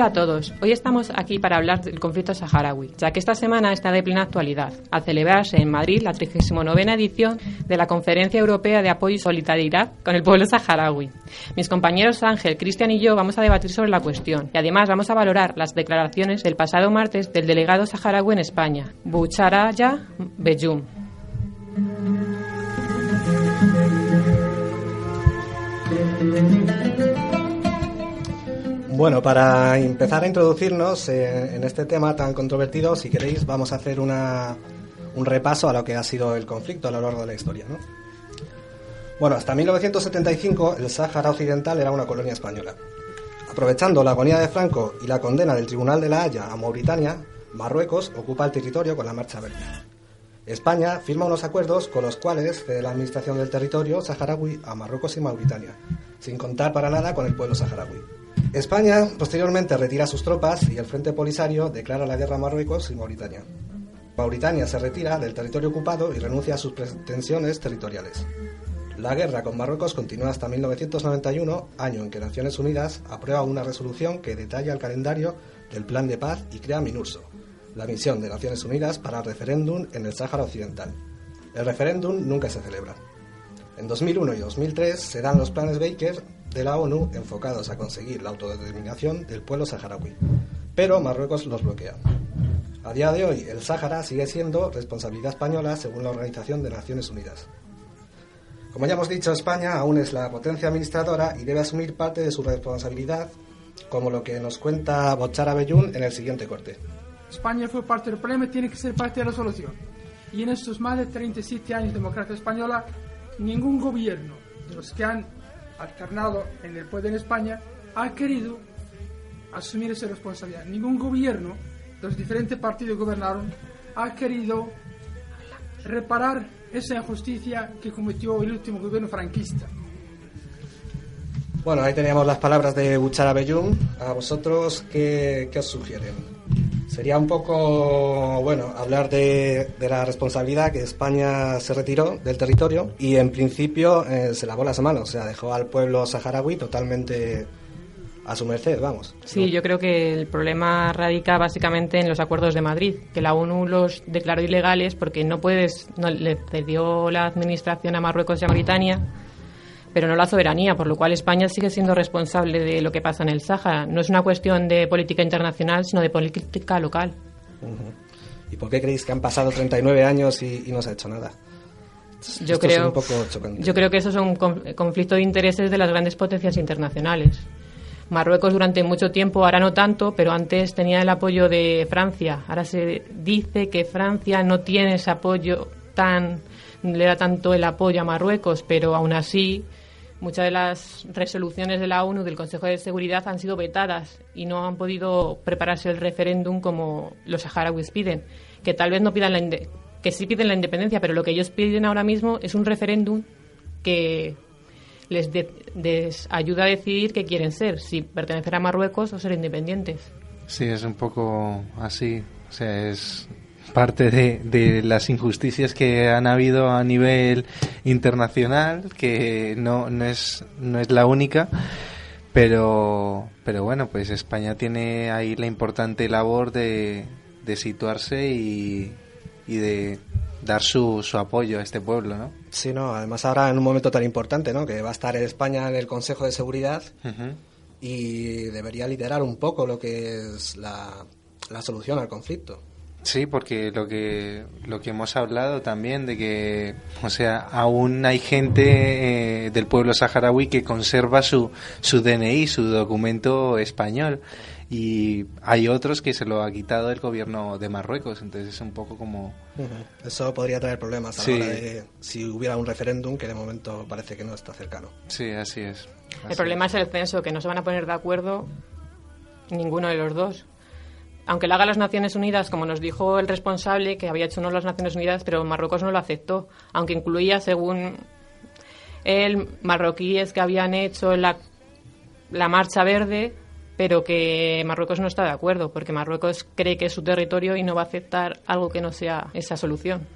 Hola a todos. Hoy estamos aquí para hablar del conflicto saharaui, ya que esta semana está de plena actualidad, al celebrarse en Madrid la 39 edición de la Conferencia Europea de Apoyo y Solidaridad con el pueblo saharaui. Mis compañeros Ángel, Cristian y yo vamos a debatir sobre la cuestión y además vamos a valorar las declaraciones del pasado martes del delegado saharaui en España, Bucharaya Beyum. Bueno, para empezar a introducirnos en este tema tan controvertido, si queréis, vamos a hacer una, un repaso a lo que ha sido el conflicto a lo largo de la historia. ¿no? Bueno, hasta 1975 el Sáhara Occidental era una colonia española. Aprovechando la agonía de Franco y la condena del Tribunal de la Haya a Mauritania, Marruecos ocupa el territorio con la Marcha Verde. España firma unos acuerdos con los cuales cede la administración del territorio saharaui a Marruecos y Mauritania, sin contar para nada con el pueblo saharaui. España posteriormente retira sus tropas y el Frente Polisario declara la guerra a Marruecos y Mauritania. Mauritania se retira del territorio ocupado y renuncia a sus pretensiones territoriales. La guerra con Marruecos continúa hasta 1991, año en que Naciones Unidas aprueba una resolución que detalla el calendario del Plan de Paz y crea MINURSO, la misión de Naciones Unidas para el referéndum en el Sáhara Occidental. El referéndum nunca se celebra. En 2001 y 2003 se dan los planes Baker de la ONU enfocados a conseguir la autodeterminación del pueblo saharaui, pero Marruecos los bloquea. A día de hoy, el Sáhara sigue siendo responsabilidad española según la Organización de Naciones Unidas. Como ya hemos dicho, España aún es la potencia administradora y debe asumir parte de su responsabilidad, como lo que nos cuenta Bochara Bellún en el siguiente corte. España fue parte del problema y tiene que ser parte de la solución. Y en estos más de 37 años de democracia española, ningún gobierno de los que han alternado en el poder en España, ha querido asumir esa responsabilidad. Ningún gobierno de los diferentes partidos que gobernaron ha querido reparar esa injusticia que cometió el último gobierno franquista. Bueno, ahí teníamos las palabras de Buchara Bellum. ¿A vosotros qué, qué os sugieren? Sería un poco, bueno, hablar de, de, la responsabilidad que España se retiró del territorio y en principio eh, se lavó las manos, o sea, dejó al pueblo saharaui totalmente a su merced, vamos. Sí, ¿no? yo creo que el problema radica básicamente en los acuerdos de Madrid, que la ONU los declaró ilegales porque no puedes, no, le cedió la administración a Marruecos y a Mauritania pero no la soberanía, por lo cual España sigue siendo responsable de lo que pasa en el Sáhara. No es una cuestión de política internacional, sino de política local. Uh -huh. ¿Y por qué creéis que han pasado 39 años y, y no se ha hecho nada? Yo Esto creo, un poco yo creo que eso es un conflicto de intereses de las grandes potencias internacionales. Marruecos durante mucho tiempo, ahora no tanto, pero antes tenía el apoyo de Francia. Ahora se dice que Francia no tiene ese apoyo tan le da tanto el apoyo a Marruecos, pero aún así muchas de las resoluciones de la ONU del Consejo de Seguridad han sido vetadas y no han podido prepararse el referéndum como los saharauis piden, que tal vez no pidan la que sí piden la independencia, pero lo que ellos piden ahora mismo es un referéndum que les, de, les ayuda a decidir qué quieren ser, si pertenecer a Marruecos o ser independientes. Sí, es un poco así. O sea, es parte de, de, las injusticias que han habido a nivel internacional, que no, no, es, no es la única, pero, pero bueno, pues España tiene ahí la importante labor de, de situarse y, y de dar su, su, apoyo a este pueblo, ¿no? Sí, no, además ahora en un momento tan importante, ¿no? Que va a estar España en el Consejo de Seguridad uh -huh. y debería liderar un poco lo que es la, la solución al conflicto. Sí, porque lo que lo que hemos hablado también de que, o sea, aún hay gente eh, del pueblo saharaui que conserva su su DNI, su documento español, y hay otros que se lo ha quitado el gobierno de Marruecos, entonces es un poco como uh -huh. eso podría traer problemas a sí. la hora de si hubiera un referéndum que de momento parece que no está cercano. Sí, así es. Así el problema es el censo, que no se van a poner de acuerdo ninguno de los dos aunque lo haga las Naciones Unidas, como nos dijo el responsable, que había hecho no las Naciones Unidas, pero Marruecos no lo aceptó, aunque incluía, según él, marroquíes que habían hecho la, la marcha verde, pero que Marruecos no está de acuerdo, porque Marruecos cree que es su territorio y no va a aceptar algo que no sea esa solución.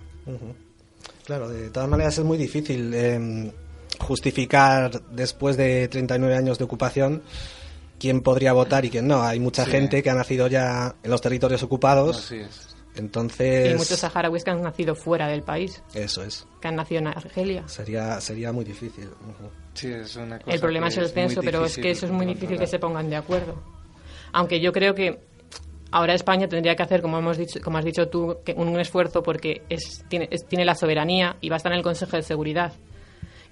Claro, de todas maneras es muy difícil eh, justificar después de 39 años de ocupación quién podría votar y quién no. Hay mucha Sí. gente que ha nacido ya en los territorios ocupados, Así es. entonces... Y muchos saharauis que han nacido fuera del país, Eso es. que han nacido en Argelia. Sería, sería muy difícil. Sí, es una cosa El problema es el censo, pero es que eso es muy difícil que se pongan de acuerdo. Aunque yo creo que ahora España tendría que hacer, como hemos dicho, como has dicho tú, que un esfuerzo porque es, tiene, es- tiene la soberanía y va a estar en el Consejo de Seguridad.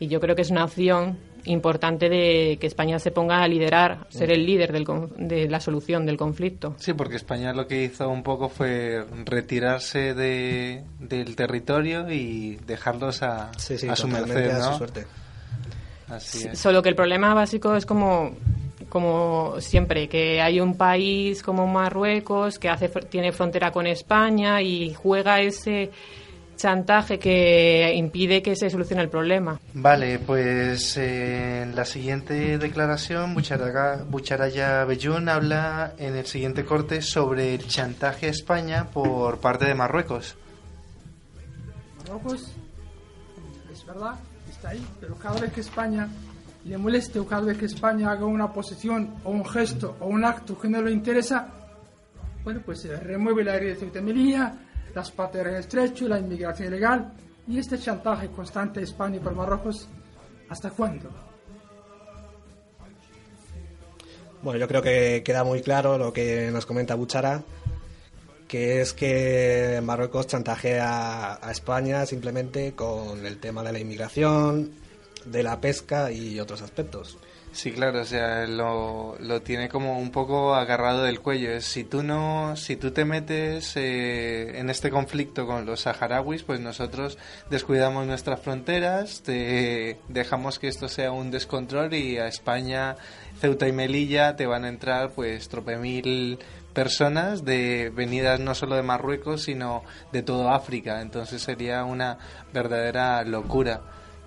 Y yo creo que es una opción importante de que España se ponga a liderar, ser el líder del con- de la solución del conflicto. Sí, porque España lo que hizo un poco fue retirarse de, del territorio y dejarlos a, Sí, sí, a su merced, a su suerte. Así es. Solo que el problema básico es como, como siempre, que hay un país como Marruecos que hace, fr- tiene frontera con España y juega ese chantaje que impide que se solucione el problema. Vale, pues eh, en la siguiente declaración, Bucharaga- Bucharaya Bellún habla en el siguiente corte sobre el chantaje a España por parte de Marruecos. Marruecos, es verdad, está ahí, pero cada vez que España le moleste o cada vez que España haga una posición o un gesto o un acto que no le interesa, bueno, pues se remueve la área de Melilla, las pateras en el estrecho, la inmigración ilegal y este chantaje constante de España por Marruecos, ¿hasta cuándo? Bueno, yo creo que queda muy claro lo que nos comenta Buchara, que es que Marruecos chantajea a España simplemente con el tema de la inmigración, de la pesca y otros aspectos. Sí, claro, o sea, lo, lo tiene como un poco agarrado del cuello. Es, si tú no, si tú te metes eh, en este conflicto con los saharauis, pues nosotros descuidamos nuestras fronteras, te- dejamos que esto sea un descontrol y a España, Ceuta y Melilla te van a entrar pues trope mil personas de venidas no solo de Marruecos sino de toda África. Entonces sería una verdadera locura.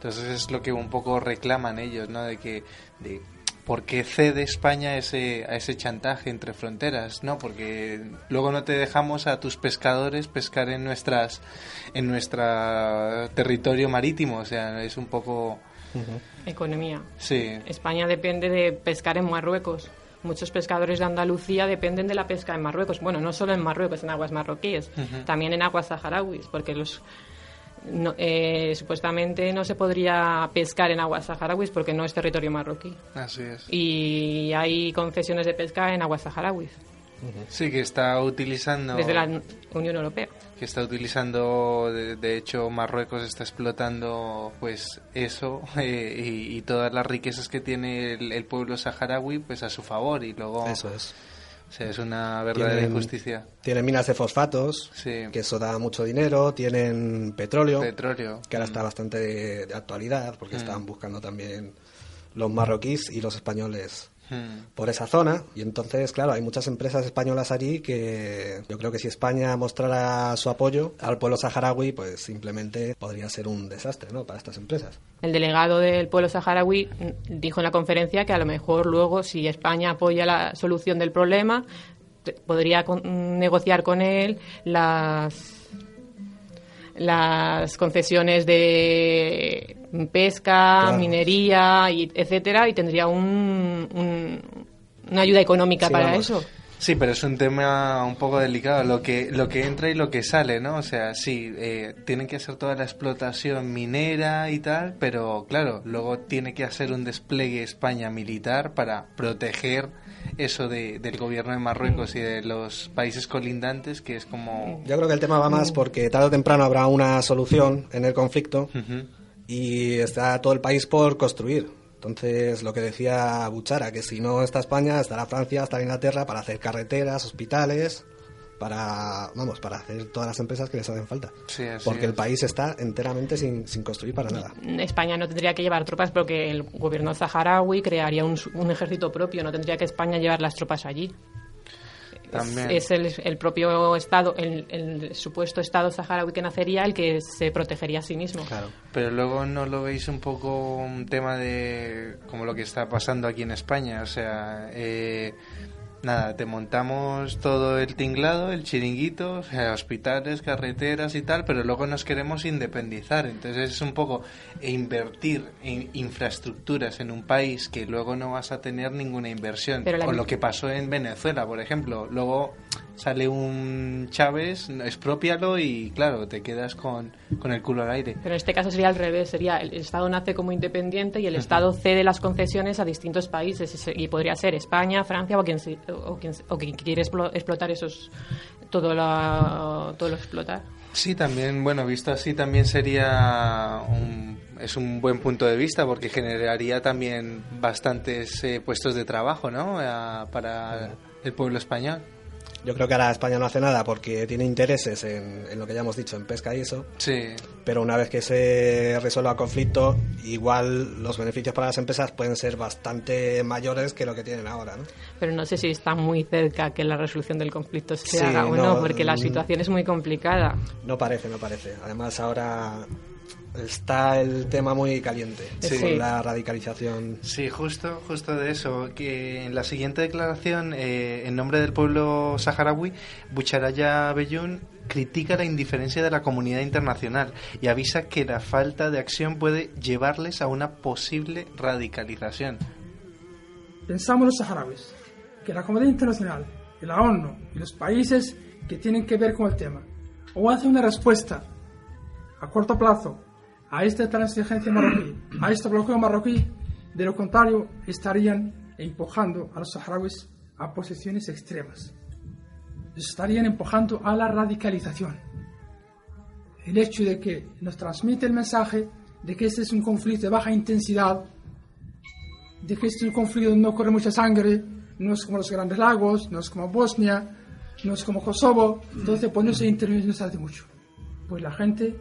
Entonces es lo que un poco reclaman ellos, ¿no? De que, de, ¿por qué cede España a ese, a ese chantaje entre fronteras? ¿No? Porque luego no te dejamos a tus pescadores pescar en nuestras, en nuestro territorio marítimo, o sea, es un poco, Economía. sí, España depende de pescar en Marruecos. Muchos pescadores de Andalucía dependen de la pesca en Marruecos. Bueno, no solo en Marruecos, en aguas marroquíes, también en aguas saharauis, porque los no- eh, supuestamente no se podría pescar en aguas saharauis porque no es territorio marroquí. así es. Y hay concesiones de pesca en aguas saharauis Sí, que está utilizando, desde la Unión Europea. que está utilizando, de, de hecho Marruecos está explotando pues eso eh, y, y todas las riquezas que tiene el, el pueblo saharaui pues a su favor y luego Eso es. O sea, es una verdadera Tienen- injusticia. Tienen minas de fosfatos, Sí. que eso da mucho dinero, tienen petróleo, Petróleo. que ahora Mm. está bastante de, de actualidad, porque están buscando también los marroquíes y los españoles Mm. por esa zona. Y entonces, claro, hay muchas empresas españolas allí que yo creo que si España mostrara su apoyo al pueblo saharaui, pues simplemente podría ser un desastre ¿no? para estas empresas. El delegado del pueblo saharaui dijo en la conferencia que a lo mejor luego, si España apoya la solución del problema, podría con- negociar con él las las concesiones de pesca, Claro. minería, y etcétera, y tendría un, un- una ayuda económica Sí, para vamos. eso. Sí, pero es un tema un poco delicado, lo que lo que entra y lo que sale, ¿no? O sea, sí, eh, tienen que hacer toda la explotación minera y tal, pero claro, luego tiene que hacer un despliegue España militar para proteger eso de, del gobierno de Marruecos y de los países colindantes, que es como... Yo creo que el tema va más porque tarde o temprano habrá una solución en el conflicto. Y está todo el país por construir. Entonces, lo que decía Buchara, que si no está España, estará Francia, estará Inglaterra para hacer carreteras, hospitales, para, vamos, para hacer todas las empresas que les hacen falta. Sí, Porque el país está enteramente sin, sin construir para nada. España no tendría que llevar tropas porque el gobierno saharaui crearía un, un ejército propio, no tendría que España llevar las tropas allí. También. Es, es el, el propio Estado, el, el supuesto Estado saharaui que nacería el que se protegería a sí mismo. Claro. Pero luego no lo veis un poco un tema de como lo que está pasando aquí en España. O sea, eh, nada, te montamos todo el tinglado, el chiringuito, hospitales, carreteras y tal, pero luego nos queremos independizar. Entonces es un poco invertir en infraestructuras en un país que luego no vas a tener ninguna inversión. Con lo que pasó en Venezuela, por ejemplo. Luego sale un Chávez, expropialo y claro, te quedas con, con, el culo al aire. Pero en este caso sería al revés, sería el Estado nace como independiente y el Estado cede las concesiones a distintos países y podría ser España, Francia o quien, o quien, o quien quiere explotar esos todo lo, todo lo explotar. Sí, también, bueno, visto así también sería un, es un buen punto de vista porque generaría también bastantes eh, puestos de trabajo, ¿no? para el pueblo español. Yo creo que ahora España no hace nada porque tiene intereses en, lo que ya hemos dicho, en pesca y eso. Sí. Pero una vez que se resuelva el conflicto, igual los beneficios para las empresas pueden ser bastante mayores que lo que tienen ahora, ¿no? Pero no sé si está muy cerca que la resolución del conflicto se haga o no, porque la mm. situación es muy complicada. No parece, no parece. Además, ahora está el tema muy caliente sí. la radicalización. Sí, justo, justo de eso. Que en la siguiente declaración, eh, en nombre del pueblo saharaui, Bucharaya Beyun critica la indiferencia de la comunidad internacional y avisa que la falta de acción puede llevarles a una posible radicalización. Pensamos los saharauis que la comunidad internacional, la ONU y los países que tienen que ver con el tema o hacen una respuesta a corto plazo a esta transigencia marroquí, a este bloqueo marroquí, de lo contrario estarían empujando a los saharauis a posiciones extremas. estarían empujando a la radicalización. El hecho de que nos transmite el mensaje de que este es un conflicto de baja intensidad, de que este es un conflicto donde no corre mucha sangre, no es como los Grandes Lagos, no es como Bosnia, no es como Kosovo, entonces pues no se interviene no se hace mucho. Pues la gente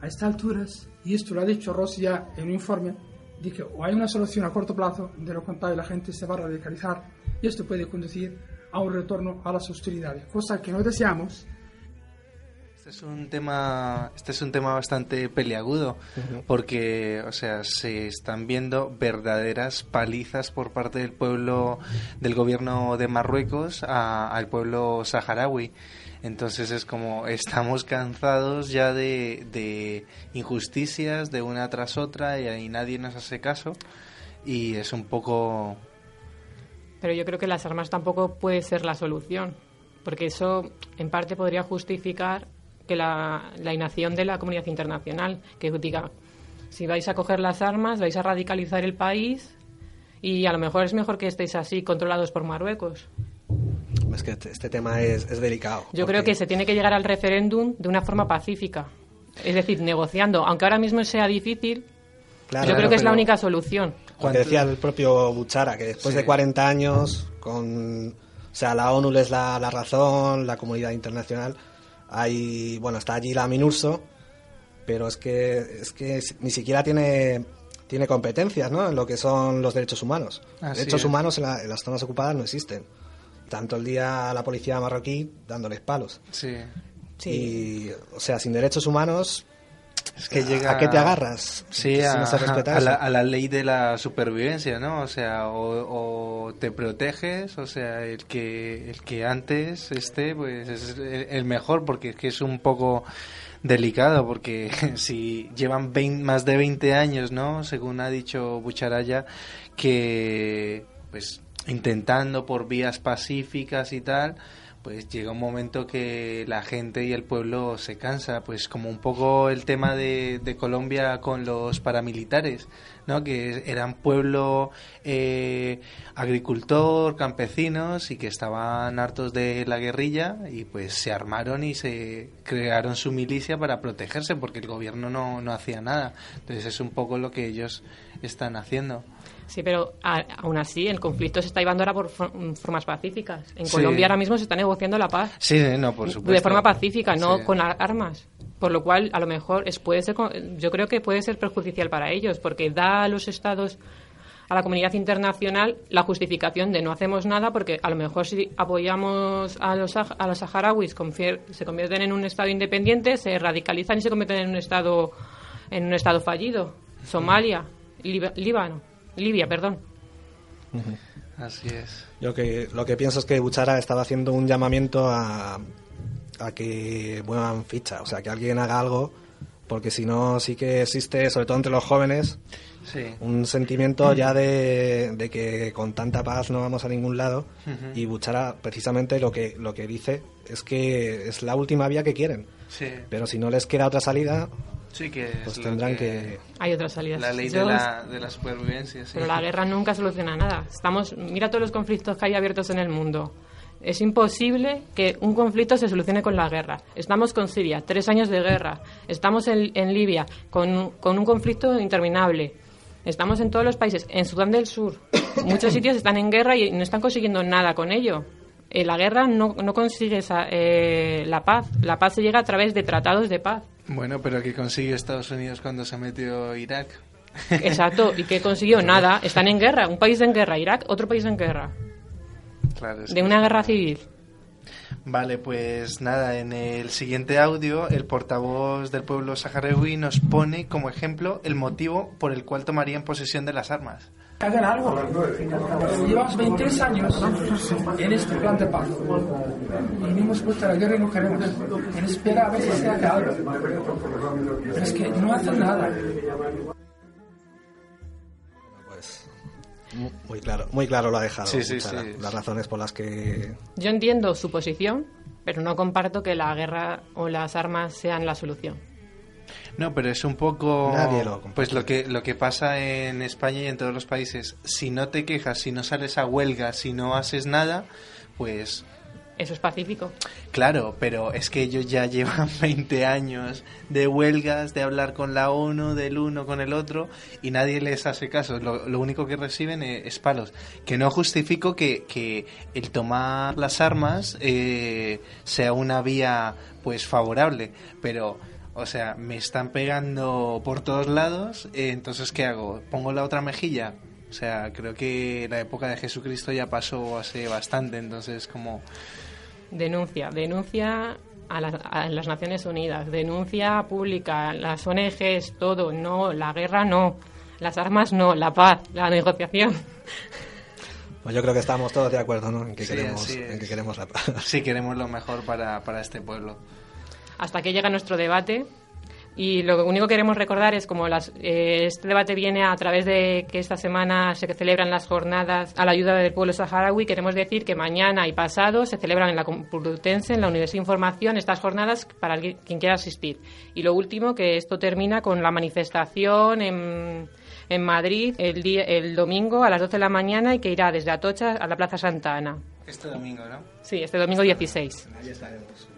a estas alturas, y esto lo ha dicho Rossi ya en un informe, de que o hay una solución a corto plazo, de lo contrario la gente se va a radicalizar y esto puede conducir a un retorno a las hostilidades, cosa que no deseamos. Este es un tema, este es un tema bastante peliagudo, porque, o sea, se están viendo verdaderas palizas por parte del pueblo, del gobierno de Marruecos al pueblo saharaui. Entonces es como estamos cansados ya de, injusticias de una tras otra y ahí nadie nos hace caso y es un poco... Pero yo creo que las armas tampoco puede ser la solución, porque eso en parte podría justificar que la, la inacción de la comunidad internacional, que diga, si vais a coger las armas, vais a radicalizar el país y a lo mejor es mejor que estéis así controlados por Marruecos es que este, este tema es, delicado. Yo creo que se tiene que llegar al referéndum de una forma pacífica, es decir, negociando, aunque ahora mismo sea difícil. yo creo que es la única solución. Como decía el propio Buchara, que después de 40 años, con, o sea, la ONU les da la razón, la comunidad internacional, hay, bueno, está allí la MINURSO, pero es que, es que ni siquiera tiene tiene competencias ¿no? en lo que son los derechos humanos. derechos humanos en, en, las zonas ocupadas no existen tanto el día a la policía marroquí dándoles palos. Sí. Y, o sea, sin derechos humanos, es que llega ¿A qué te agarras? Sí, a, la, ley de la supervivencia, ¿no? O sea, o, te proteges, o sea, el que el que antes esté, pues es el mejor, porque es que es un poco delicado, porque si llevan más de 20 años, ¿no? Según ha dicho Bucharaya, que pues intentando por vías pacíficas y tal, pues llega un momento que la gente y el pueblo se cansa, pues como un poco el tema de, de Colombia con los paramilitares, ¿no? que eran pueblo eh, agricultor, campesinos y que estaban hartos de la guerrilla y pues se armaron y se crearon su milicia para protegerse porque el gobierno no, no hacía nada. Entonces es un poco lo que ellos están haciendo. Sí, pero aún así el conflicto se está llevando ahora por formas pacíficas. En Colombia ahora mismo se está negociando la paz. Sí, no, por supuesto. De forma pacífica, no con armas. Por lo cual, a lo mejor es, puede ser, yo creo que puede ser perjudicial para ellos, porque da a los estados, a la comunidad internacional, la justificación de no hacemos nada, porque a lo mejor si apoyamos a los, a los saharauis, se convierten en un estado independiente, se radicalizan y se convierten en un estado, en un estado fallido. Somalia, Líbano. Libia, perdón. Así es. Yo que, lo que pienso es que Buchara estaba haciendo un llamamiento a, a que muevan ficha, o sea, que alguien haga algo, porque si no, sí que existe, sobre todo entre los jóvenes, Sí. un sentimiento ya de, de que con tanta paz no vamos a ningún lado y Buchara precisamente lo que lo que dice es que es la última vía que quieren Sí, pero si no les queda otra salida sí que es pues tendrán que, Hay otras salidas. La ley de la, de la supervivencia, sí. Pero la guerra nunca soluciona nada. Estamos, mira todos los conflictos que hay abiertos en el mundo. Es imposible que un conflicto se solucione con la guerra. Estamos con Siria, tres años de guerra. Estamos en, en Libia, con, con un conflicto interminable. Estamos en todos los países. En Sudán del Sur, muchos sitios están en guerra y no están consiguiendo nada con ello. Eh, la guerra no, no consigue esa, eh, la paz. La paz se llega a través de tratados de paz. Bueno, pero ¿qué consiguió Estados Unidos cuando se metió Irak? Exacto. ¿Y qué consiguió? Nada. Están en guerra. Un país en guerra. Irak, otro país en guerra. Claro, De una guerra civil. Vale, pues nada, en el siguiente audio el portavoz del pueblo saharaui nos pone como ejemplo el motivo por el cual tomarían posesión de las armas. Hagan algo. Llevamos 23 años en este plan de paz. Y no hemos puesto la guerra y no queremos. En espera a ver si se hace algo. Pero es que no hacen nada. pues muy claro muy claro lo ha dejado Sí, sí, sí. las razones por las que Yo entiendo su posición, pero no comparto que la guerra o las armas sean la solución. No, pero es un poco Nadie lo comparte. pues lo que lo que pasa en España y en todos los países. Si no te quejas, si no sales a huelga, si no haces nada, pues Eso es pacífico. Claro, pero es que ellos ya llevan 20 años de huelgas, de hablar con la ONU, del uno con el otro, y nadie les hace caso. Lo, lo único que reciben e- es, palos. Que no justifico que, que el tomar las armas eh, sea una vía pues favorable, pero... O sea, me están pegando por todos lados, eh, entonces ¿qué hago? ¿Pongo la otra mejilla? O sea, creo que la época de Jesucristo ya pasó hace bastante, entonces como... Denuncia, denuncia a, las- a las Naciones Unidas, denuncia pública, las ONGs, todo. No, la guerra no, las armas no, la paz, la negociación. pues yo creo que estamos todos de acuerdo ¿no? en que Sí, queremos en que queremos la paz Sí, queremos lo mejor para, para este pueblo. Hasta que llega nuestro debate. Y lo único que queremos recordar es como las, eh, este debate viene a través de que esta semana se celebran las jornadas a la ayuda del pueblo saharaui. Queremos decir que mañana y pasado se celebran en la Complutense, en la Universidad de Información, estas jornadas para quien quiera asistir. Y lo último, que esto termina con la manifestación en, en Madrid el, día, el domingo a las 12 de la mañana y que irá desde Atocha a la Plaza Santa Ana. Este domingo, ¿no? Sí, este domingo 16. Ahí estaremos.